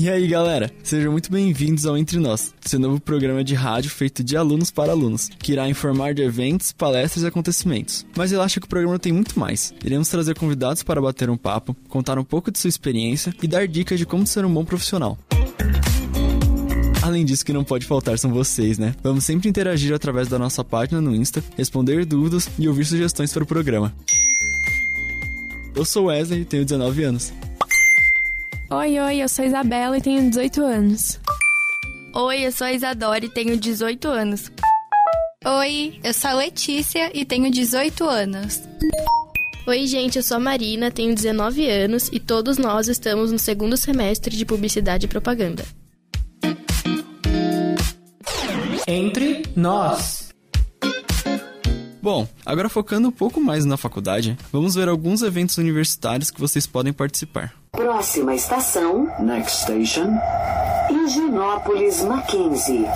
E aí, galera? Sejam muito bem-vindos ao Entre Nós, seu novo programa de rádio feito de alunos para alunos, que irá informar de eventos, palestras e acontecimentos. Mas acho que o programa tem muito mais. Iremos trazer convidados para bater um papo, contar um pouco de sua experiência e dar dicas de como ser um bom profissional. Além disso, que não pode faltar são vocês, né? Vamos sempre interagir através da nossa página no Insta, responder dúvidas e ouvir sugestões para o programa. Eu sou Wesley e tenho 19 anos. Oi, oi, eu sou Isabela e tenho 18 anos. Oi, eu sou a Isadora e tenho 18 anos. Oi, eu sou a Letícia e tenho 18 anos. Oi, gente, eu sou a Marina, tenho 19 anos e todos nós estamos no segundo semestre de Publicidade e Propaganda. Entre nós. Bom, agora focando um pouco mais na faculdade, vamos ver alguns eventos universitários que vocês podem participar. Próxima estação. Next station. Higienópolis Mackenzie.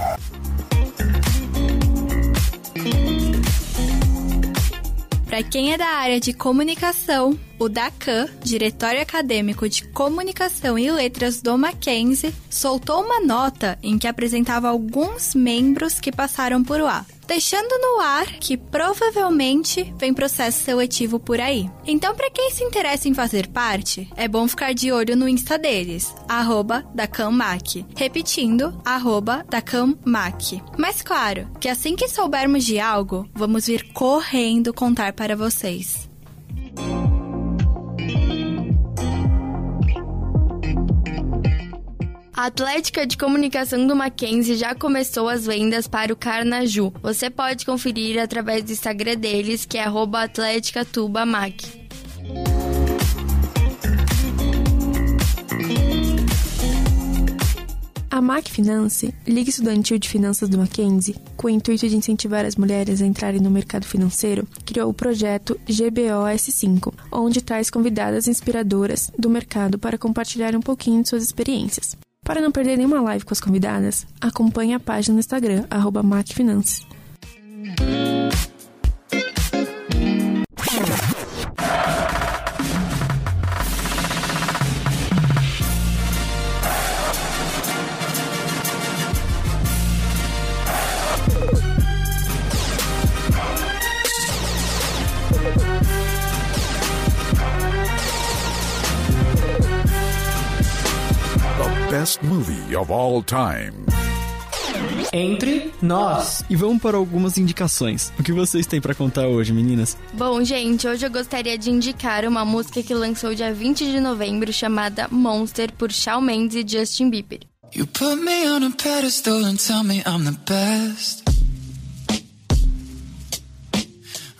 Para quem é da área de comunicação, o DACAN, Diretório Acadêmico de Comunicação e Letras do Mackenzie, soltou uma nota em que apresentava alguns membros que passaram por lá, deixando no ar que provavelmente vem processo seletivo por aí. Então, para quem se interessa em fazer parte, é bom ficar de olho no Insta deles, arroba DacanMac. Repetindo, arroba DacanMac. Mas claro, que assim que soubermos de algo, vamos vir correndo contar para vocês. A Atlética de Comunicação do Mackenzie já começou as vendas para o Carnaju. Você pode conferir através do Instagram deles, que é atleticatubamac. A Mac Finance, Liga Estudantil de Finanças do Mackenzie, com o intuito de incentivar as mulheres a entrarem no mercado financeiro, criou o projeto GBOS5, onde traz convidadas inspiradoras do mercado para compartilhar um pouquinho de suas experiências. Para não perder nenhuma live com as convidadas, acompanhe a página no Instagram, arroba MacFinances. Best movie of all time. Entre nós. E vamos para algumas indicações. O que vocês têm para contar hoje, meninas? Bom, gente, hoje eu gostaria de indicar uma música que lançou dia 20 de novembro chamada Monster por Shawn Mendes e Justin Bieber. You put me on a pedestal and tell me I'm the best.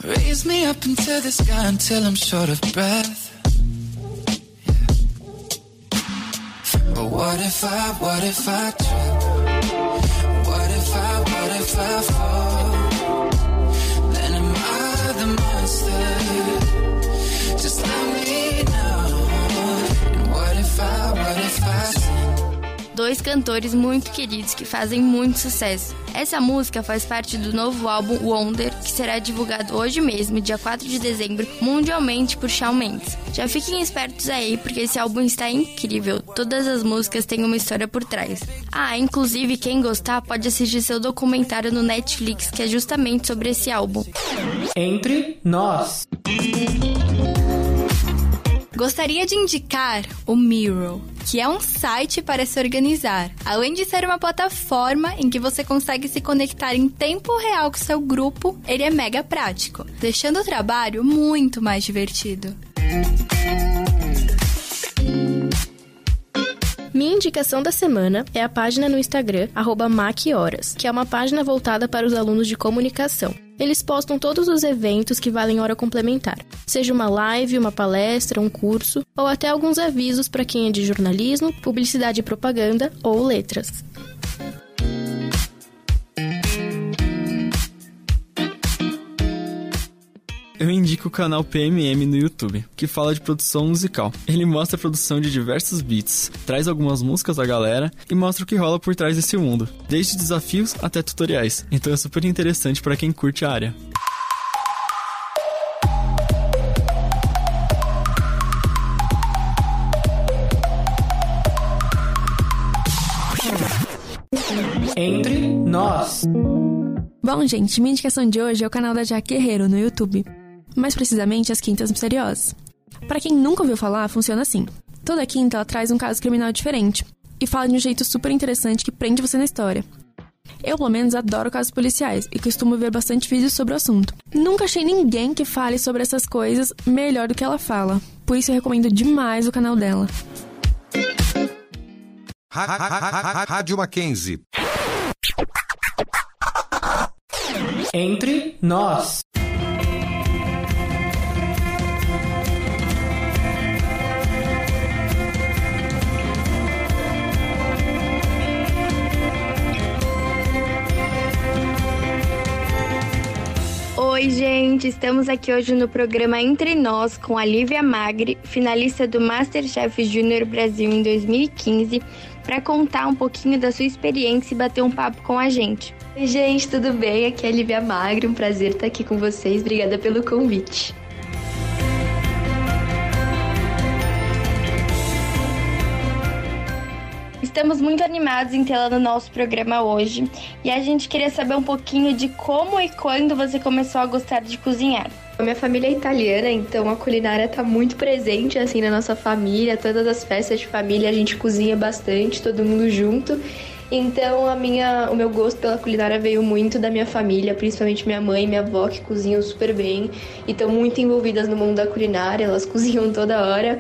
Raise me up into the sky until I'm short of breath. But what if I, what if I trip? Cantores muito queridos que fazem muito sucesso. Essa música faz parte do novo álbum Wonder, que será divulgado hoje mesmo, dia 4 de dezembro, mundialmente por Shawn Mendes. Já fiquem espertos aí, porque esse álbum está incrível. Todas as músicas têm uma história por trás. Ah, inclusive, quem gostar pode assistir seu documentário no Netflix, que é justamente sobre esse álbum. Entre nós. Gostaria de indicar o Miro, que é um site para se organizar. Além de ser uma plataforma em que você consegue se conectar em tempo real com seu grupo, ele é mega prático, deixando o trabalho muito mais divertido. Minha indicação da semana é a página no Instagram, @machoras, que é uma página voltada para os alunos de comunicação. Eles postam todos os eventos que valem hora complementar, seja uma live, uma palestra, um curso, ou até alguns avisos para quem é de jornalismo, publicidade e propaganda ou letras. Eu indico o canal PMM no YouTube, que fala de produção musical. Ele mostra a produção de diversos beats, traz algumas músicas da galera e mostra o que rola por trás desse mundo, desde desafios até tutoriais. Então é super interessante para quem curte a área. Entre nós. Bom, gente, minha indicação de hoje é o canal da Jaque Guerreiro no YouTube. Mais precisamente, as Quintas Misteriosas. Para quem nunca ouviu falar, funciona assim. Toda quinta ela traz um caso criminal diferente e fala de um jeito super interessante que prende você na história. Eu, pelo menos, adoro casos policiais e costumo ver bastante vídeos sobre o assunto. Nunca achei ninguém que fale sobre essas coisas melhor do que ela fala, por isso eu recomendo demais o canal dela. Rádio Mackenzie. Entre nós. Oi, gente! Estamos aqui hoje no programa Entre Nós com a Lívia Magri, finalista do Masterchef Júnior Brasil em 2015, para contar um pouquinho da sua experiência e bater um papo com a gente. Oi, gente, tudo bem? Aqui é a Lívia Magri, um prazer estar aqui com vocês. Obrigada pelo convite. Estamos muito animados em tê-la no nosso programa hoje e a gente queria saber um pouquinho de como e quando você começou a gostar de cozinhar. A minha família é italiana, então a culinária está muito presente assim na nossa família. Todas as festas de família a gente cozinha bastante, todo mundo junto. Então a minha, o meu gosto pela culinária veio muito da minha família, principalmente minha mãe e minha avó que cozinham super bem e estão muito envolvidas no mundo da culinária, elas cozinham toda hora.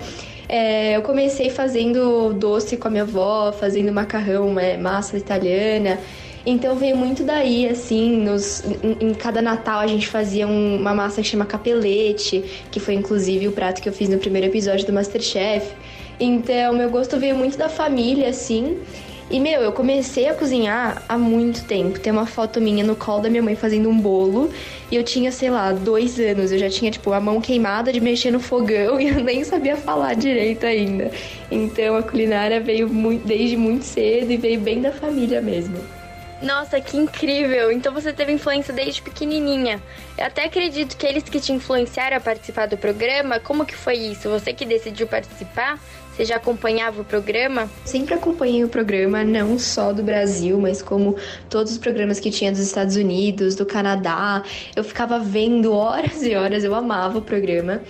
É, eu comecei fazendo doce com a minha avó, fazendo macarrão, é, massa italiana. Então veio muito daí, assim, nos, em, em, cada Natal a gente fazia um, uma massa que chama capelete, que foi inclusive o prato que eu fiz no primeiro episódio do Masterchef. Então meu gosto veio muito da família, assim. E, meu, eu comecei a cozinhar há muito tempo. Tem uma foto minha no colo da minha mãe fazendo um bolo. E eu tinha, sei lá, dois anos. Eu já tinha, tipo, a mão queimada de mexer no fogão e eu nem sabia falar direito ainda. Então a culinária veio muito, desde muito cedo e veio bem da família mesmo. Nossa, que incrível! Então você teve influência desde pequenininha. Eu até acredito que eles que te influenciaram a participar do programa, como que foi isso? Você que decidiu participar? Você já acompanhava o programa? Sempre acompanhei o programa, não só do Brasil, mas como todos os programas que tinha dos Estados Unidos, do Canadá. Eu ficava vendo horas e horas, eu amava o programa.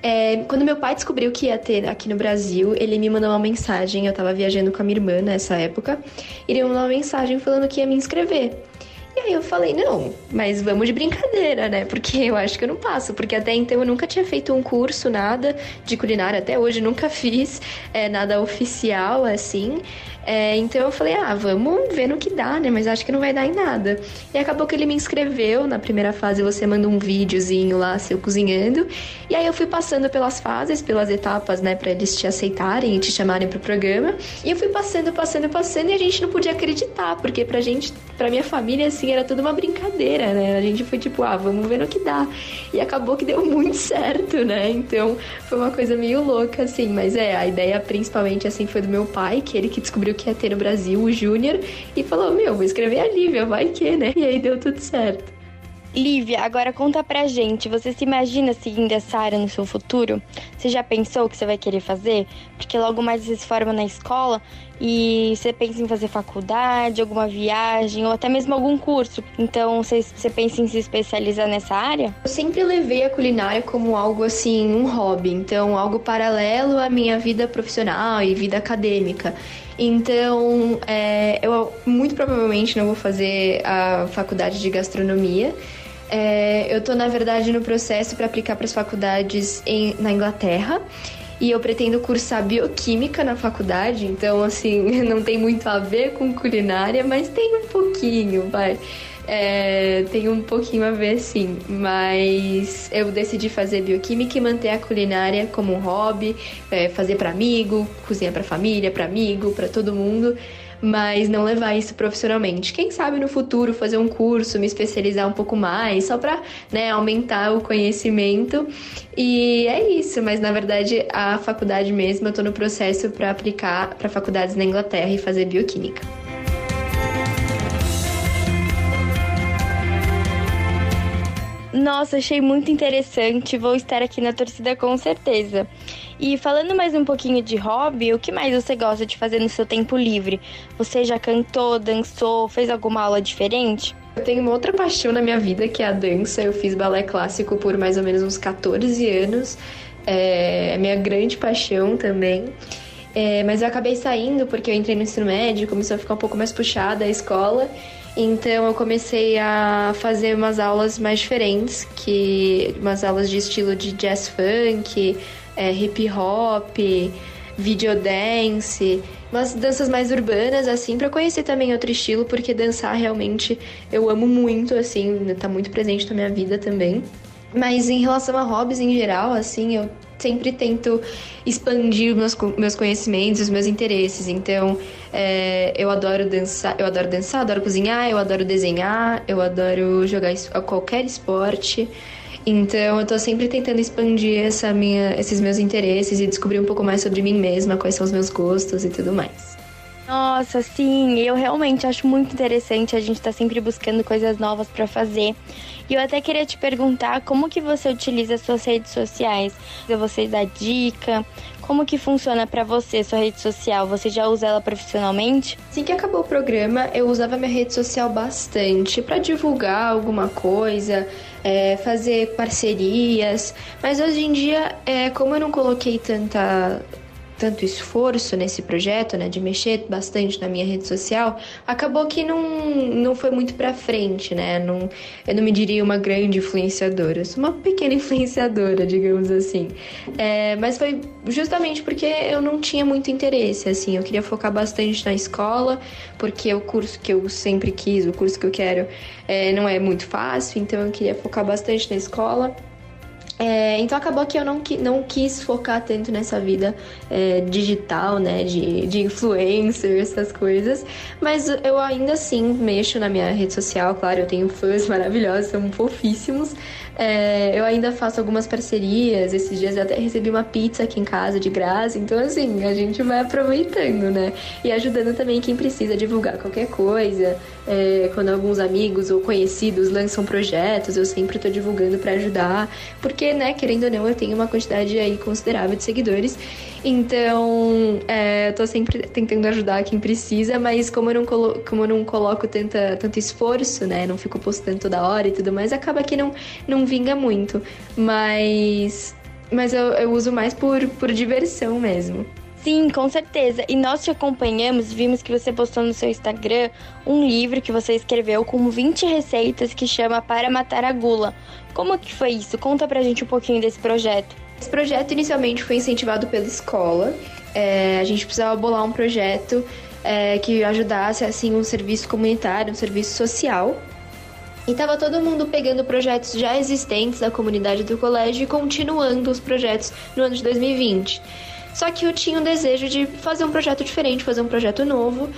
É, quando meu pai descobriu que ia ter aqui no Brasil, ele me mandou uma mensagem. Eu tava viajando com a minha irmã nessa época. Ele me mandou uma mensagem falando que ia me inscrever. E aí eu falei, não, mas vamos de brincadeira, né? Porque eu acho que eu não passo. Porque até então eu nunca tinha feito um curso, nada de culinária. Até hoje nunca fiz é, nada oficial, assim. É, então eu falei, ah, vamos ver no que dá, né? Mas acho que não vai dar em nada. E acabou que ele me inscreveu. Na primeira fase você manda um videozinho lá, seu cozinhando. E aí eu fui passando pelas fases, pelas etapas, né? Pra eles te aceitarem e te chamarem pro programa. E eu fui passando, passando, passando. E a gente não podia acreditar, porque pra gente, pra minha família, assim, era tudo uma brincadeira, né? A gente foi tipo, ah, vamos ver no que dá. E acabou que deu muito certo, né? Então foi uma coisa meio louca, assim. Mas é, a ideia principalmente, assim, foi do meu pai, que ele que descobriu que ia ter no Brasil, o Júnior, e falou: Meu, vou escrever a Lívia, vai que, né? E aí deu tudo certo. Lívia, agora conta pra gente, você se imagina seguindo essa área no seu futuro? Você já pensou o que você vai querer fazer? Porque logo mais você se forma na escola e você pensa em fazer faculdade, alguma viagem ou até mesmo algum curso. Então, você, você pensa em se especializar nessa área? Eu sempre levei a culinária como algo assim, um hobby, então algo paralelo à minha vida profissional e vida acadêmica. Então, é, eu muito provavelmente não vou fazer a faculdade de gastronomia. É, eu estou, na verdade, no processo para aplicar para as faculdades em, na Inglaterra. E eu pretendo cursar bioquímica na faculdade, então, assim, não tem muito a ver com culinária, mas tem um pouquinho, vai. É, tem um pouquinho a ver sim, mas eu decidi fazer bioquímica e manter a culinária como um hobby, é, fazer para amigo, cozinhar para família, para amigo, para todo mundo. Mas não levar isso profissionalmente. Quem sabe no futuro fazer um curso, me especializar um pouco mais, só para né, aumentar o conhecimento. E é isso, mas na verdade a faculdade mesmo, eu estou no processo para aplicar para faculdades na Inglaterra e fazer bioquímica. Nossa, achei muito interessante. Vou estar aqui na torcida com certeza. E falando mais um pouquinho de hobby, o que mais você gosta de fazer no seu tempo livre? Você já cantou, dançou, fez alguma aula diferente? Eu tenho uma outra paixão na minha vida que é a dança. Eu fiz balé clássico por mais ou menos uns 14 anos. É minha grande paixão também. É, mas eu acabei saindo porque eu entrei no ensino médio, começou a ficar um pouco mais puxada a escola. Então eu comecei a fazer umas aulas mais diferentes, que umas aulas de estilo de jazz funk, é, hip hop, videodance, umas danças mais urbanas, assim, para conhecer também outro estilo, porque dançar realmente eu amo muito, assim, tá muito presente na minha vida também. Mas em relação a hobbies em geral, assim, eu sempre tento expandir meus, meus conhecimentos, os meus interesses. Então, é, eu adoro dançar, eu adoro dançar, adoro cozinhar, eu adoro desenhar, eu adoro jogar qualquer esporte. Então, eu tô sempre tentando expandir essa minha, esses meus interesses e descobrir um pouco mais sobre mim mesma, quais são os meus gostos e tudo mais. Nossa, sim, eu realmente acho muito interessante a gente tá sempre buscando coisas novas para fazer. E eu até queria te perguntar como que você utiliza suas redes sociais. Você dá dica? Como que funciona para você sua rede social? Você já usa ela profissionalmente? Assim que acabou o programa, eu usava minha rede social bastante para divulgar alguma coisa, é, fazer parcerias. Mas hoje em dia, é, como eu não coloquei tanta tanto esforço nesse projeto, né, de mexer bastante na minha rede social, acabou que não, não foi muito pra frente, né? Não, eu não me diria uma grande influenciadora, eu sou uma pequena influenciadora, digamos assim. É, mas foi justamente porque eu não tinha muito interesse, assim, eu queria focar bastante na escola, porque o curso que eu sempre quis, o curso que eu quero, é, não é muito fácil, então eu queria focar bastante na escola. É, então acabou que eu não, não quis focar tanto nessa vida é, digital, né, de, de influencer, essas coisas, mas eu ainda assim mexo na minha rede social, claro, eu tenho fãs maravilhosos, são fofíssimos, é, eu ainda faço algumas parcerias. Esses dias eu até recebi uma pizza aqui em casa de graça. Então, assim, a gente vai aproveitando, né? E ajudando também quem precisa divulgar qualquer coisa. É, quando alguns amigos ou conhecidos lançam projetos, eu sempre tô divulgando para ajudar. Porque, né, querendo ou não, eu tenho uma quantidade aí considerável de seguidores. Então, é, eu tô sempre tentando ajudar quem precisa, mas como eu não, colo como eu não coloco tanta, tanto esforço, né? Não fico postando toda hora e tudo mais, acaba que não, não vinga muito. Mas, mas eu, eu uso mais por, por diversão mesmo. Sim, com certeza. E nós te acompanhamos, vimos que você postou no seu Instagram um livro que você escreveu com 20 receitas que chama Para Matar a Gula. Como que foi isso? Conta pra gente um pouquinho desse projeto. Esse projeto inicialmente foi incentivado pela escola. É, a gente precisava bolar um projeto é, que ajudasse assim um serviço comunitário, um serviço social. E estava todo mundo pegando projetos já existentes da comunidade do colégio e continuando os projetos no ano de 2020. Só que eu tinha um desejo de fazer um projeto diferente, fazer um projeto novo.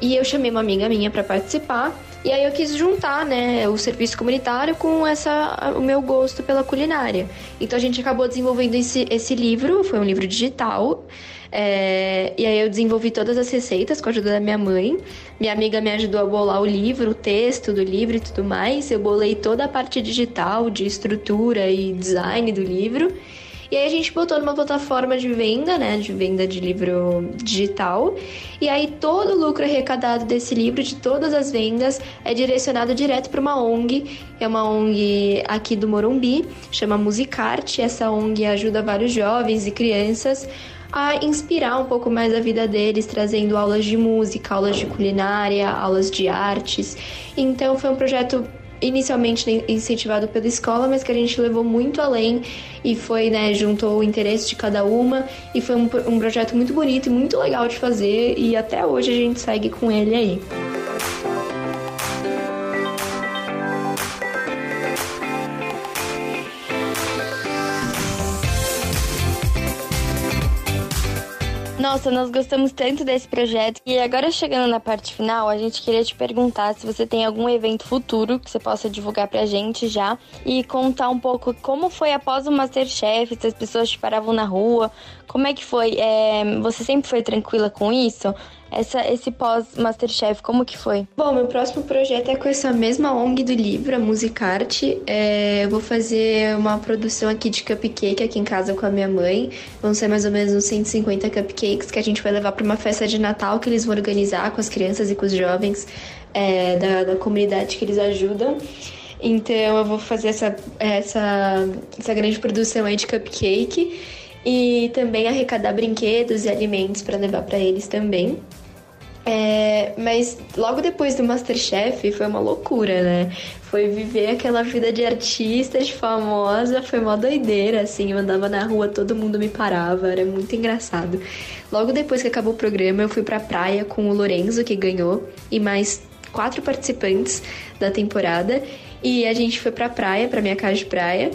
E eu chamei uma amiga minha para participar. E aí eu quis juntar, né, o serviço comunitário com essa o meu gosto pela culinária. Então a gente acabou desenvolvendo esse, esse livro, foi um livro digital. É, e aí eu desenvolvi todas as receitas com a ajuda da minha mãe. Minha amiga me ajudou a bolar o livro, o texto do livro e tudo mais. Eu bolei toda a parte digital, de estrutura e design do livro. E aí a gente botou numa plataforma de venda, né, de venda de livro digital. E aí todo o lucro arrecadado desse livro, de todas as vendas, é direcionado direto para uma ONG, é uma ONG aqui do Morumbi, chama Musicarte. Essa ONG ajuda vários jovens e crianças a inspirar um pouco mais a vida deles, trazendo aulas de música, aulas de culinária, aulas de artes. Então foi um projeto inicialmente incentivado pela escola, mas que a gente levou muito além e foi, né, juntou o interesse de cada uma e foi um, um projeto muito bonito e muito legal de fazer e até hoje a gente segue com ele aí. Nossa, nós gostamos tanto desse projeto. E agora chegando na parte final, a gente queria te perguntar se você tem algum evento futuro que você possa divulgar pra gente já e contar um pouco como foi após o Masterchef, se as pessoas te paravam na rua, como é que foi? É, você sempre foi tranquila com isso? Essa, esse pós-Masterchef, como que foi? Bom, meu próximo projeto é com essa mesma ONG do livro, a Musicarte. É, eu vou fazer uma produção aqui de cupcake aqui em casa com a minha mãe. Vão ser mais ou menos uns 150 cupcakes que a gente vai levar para uma festa de Natal que eles vão organizar com as crianças e com os jovens é, da, da comunidade que eles ajudam. Então eu vou fazer essa, essa, essa grande produção aí de cupcake e também arrecadar brinquedos e alimentos para levar para eles também. É, mas logo depois do Masterchef foi uma loucura, né? Foi viver aquela vida de artista, de famosa, foi uma doideira, assim. Eu andava na rua, todo mundo me parava, era muito engraçado. Logo depois que acabou o programa, eu fui pra praia com o Lorenzo, que ganhou, e mais quatro participantes da temporada. E a gente foi pra praia, pra minha casa de praia.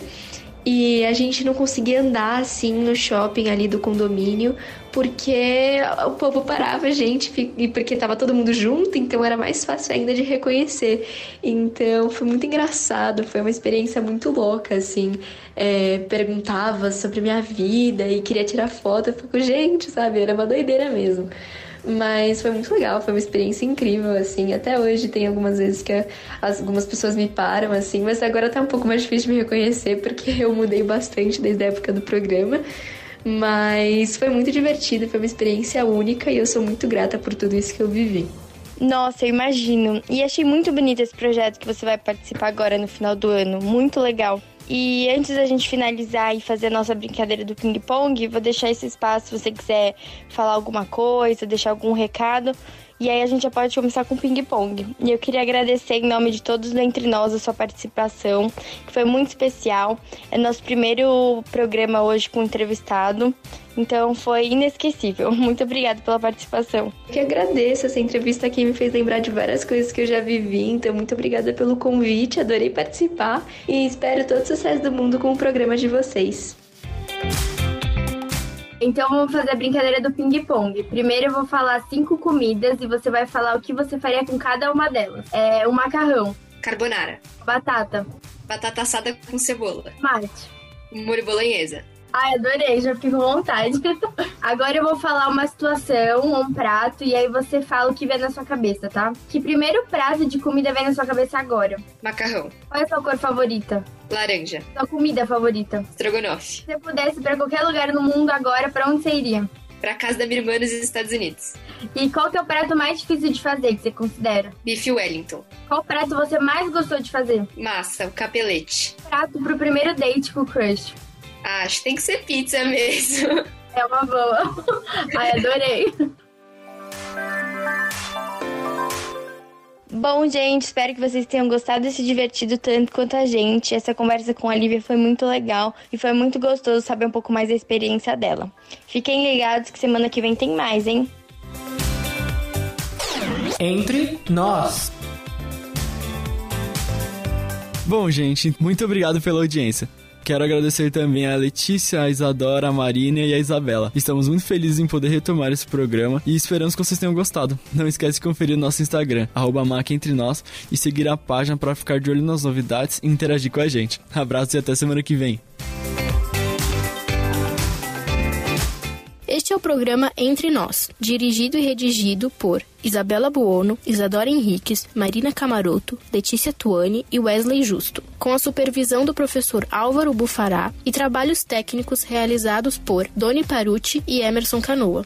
E a gente não conseguia andar assim no shopping ali do condomínio, porque o povo parava a gente, e porque tava todo mundo junto, então era mais fácil ainda de reconhecer. Então foi muito engraçado, foi uma experiência muito louca, assim. É, perguntava sobre minha vida e queria tirar foto, eu fico, gente, sabe, era uma doideira mesmo. Mas foi muito legal, foi uma experiência incrível, assim. Até hoje tem algumas vezes que algumas pessoas me param, assim, mas agora tá um pouco mais difícil de me reconhecer porque eu mudei bastante desde a época do programa. Mas foi muito divertido, foi uma experiência única e eu sou muito grata por tudo isso que eu vivi. Nossa, eu imagino. E achei muito bonito esse projeto que você vai participar agora no final do ano. Muito legal. E antes da gente finalizar e fazer a nossa brincadeira do ping-pong, vou deixar esse espaço se você quiser falar alguma coisa, deixar algum recado. E aí a gente já pode começar com ping-pong. E eu queria agradecer em nome de todos do Entre Nós a sua participação, que foi muito especial. É nosso primeiro programa hoje com entrevistado. Então foi inesquecível. Muito obrigada pela participação. Eu que agradeço. Essa entrevista aqui me fez lembrar de várias coisas que eu já vivi. Então, muito obrigada pelo convite. Adorei participar e espero todo o sucesso do mundo com o programa de vocês. Então vamos fazer a brincadeira do ping-pong. Primeiro eu vou falar cinco comidas e você vai falar o que você faria com cada uma delas. É o macarrão. Carbonara. Batata. Batata assada com cebola. Mate. Molho bolonhesa. Ai, adorei, já fico com vontade. Agora eu vou falar uma situação, um prato, e aí você fala o que vem na sua cabeça, tá? Que primeiro prato de comida vem na sua cabeça agora? Macarrão. Qual é a sua cor favorita? Laranja. Sua comida favorita? Estrogonofe. Se você pudesse ir pra qualquer lugar no mundo agora, pra onde você iria? Pra casa da minha irmã nos Estados Unidos. E qual que é o prato mais difícil de fazer que você considera? Bife Wellington. Qual prato você mais gostou de fazer? Massa, o capelete. Prato pro primeiro date com o crush? Acho que tem que ser pizza mesmo. É uma boa. Ai, adorei. Bom, gente, espero que vocês tenham gostado e se divertido tanto quanto a gente. Essa conversa com a Lívia foi muito legal e foi muito gostoso saber um pouco mais da experiência dela. Fiquem ligados que semana que vem tem mais, hein? Entre nós. Bom, gente, muito obrigado pela audiência. Quero agradecer também a Letícia, a Isadora, a Marina e a Isabela. Estamos muito felizes em poder retomar esse programa e esperamos que vocês tenham gostado. Não esquece de conferir nosso Instagram, arroba Nós, e seguir a página para ficar de olho nas novidades e interagir com a gente. Abraço e até semana que vem. Este é o programa Entre Nós, dirigido e redigido por Isabela Buono, Isadora Henriques, Marina Camaroto, Letícia Tuani e Wesley Justo, com a supervisão do professor Álvaro Bufará e trabalhos técnicos realizados por Doni Parucci e Emerson Canoa.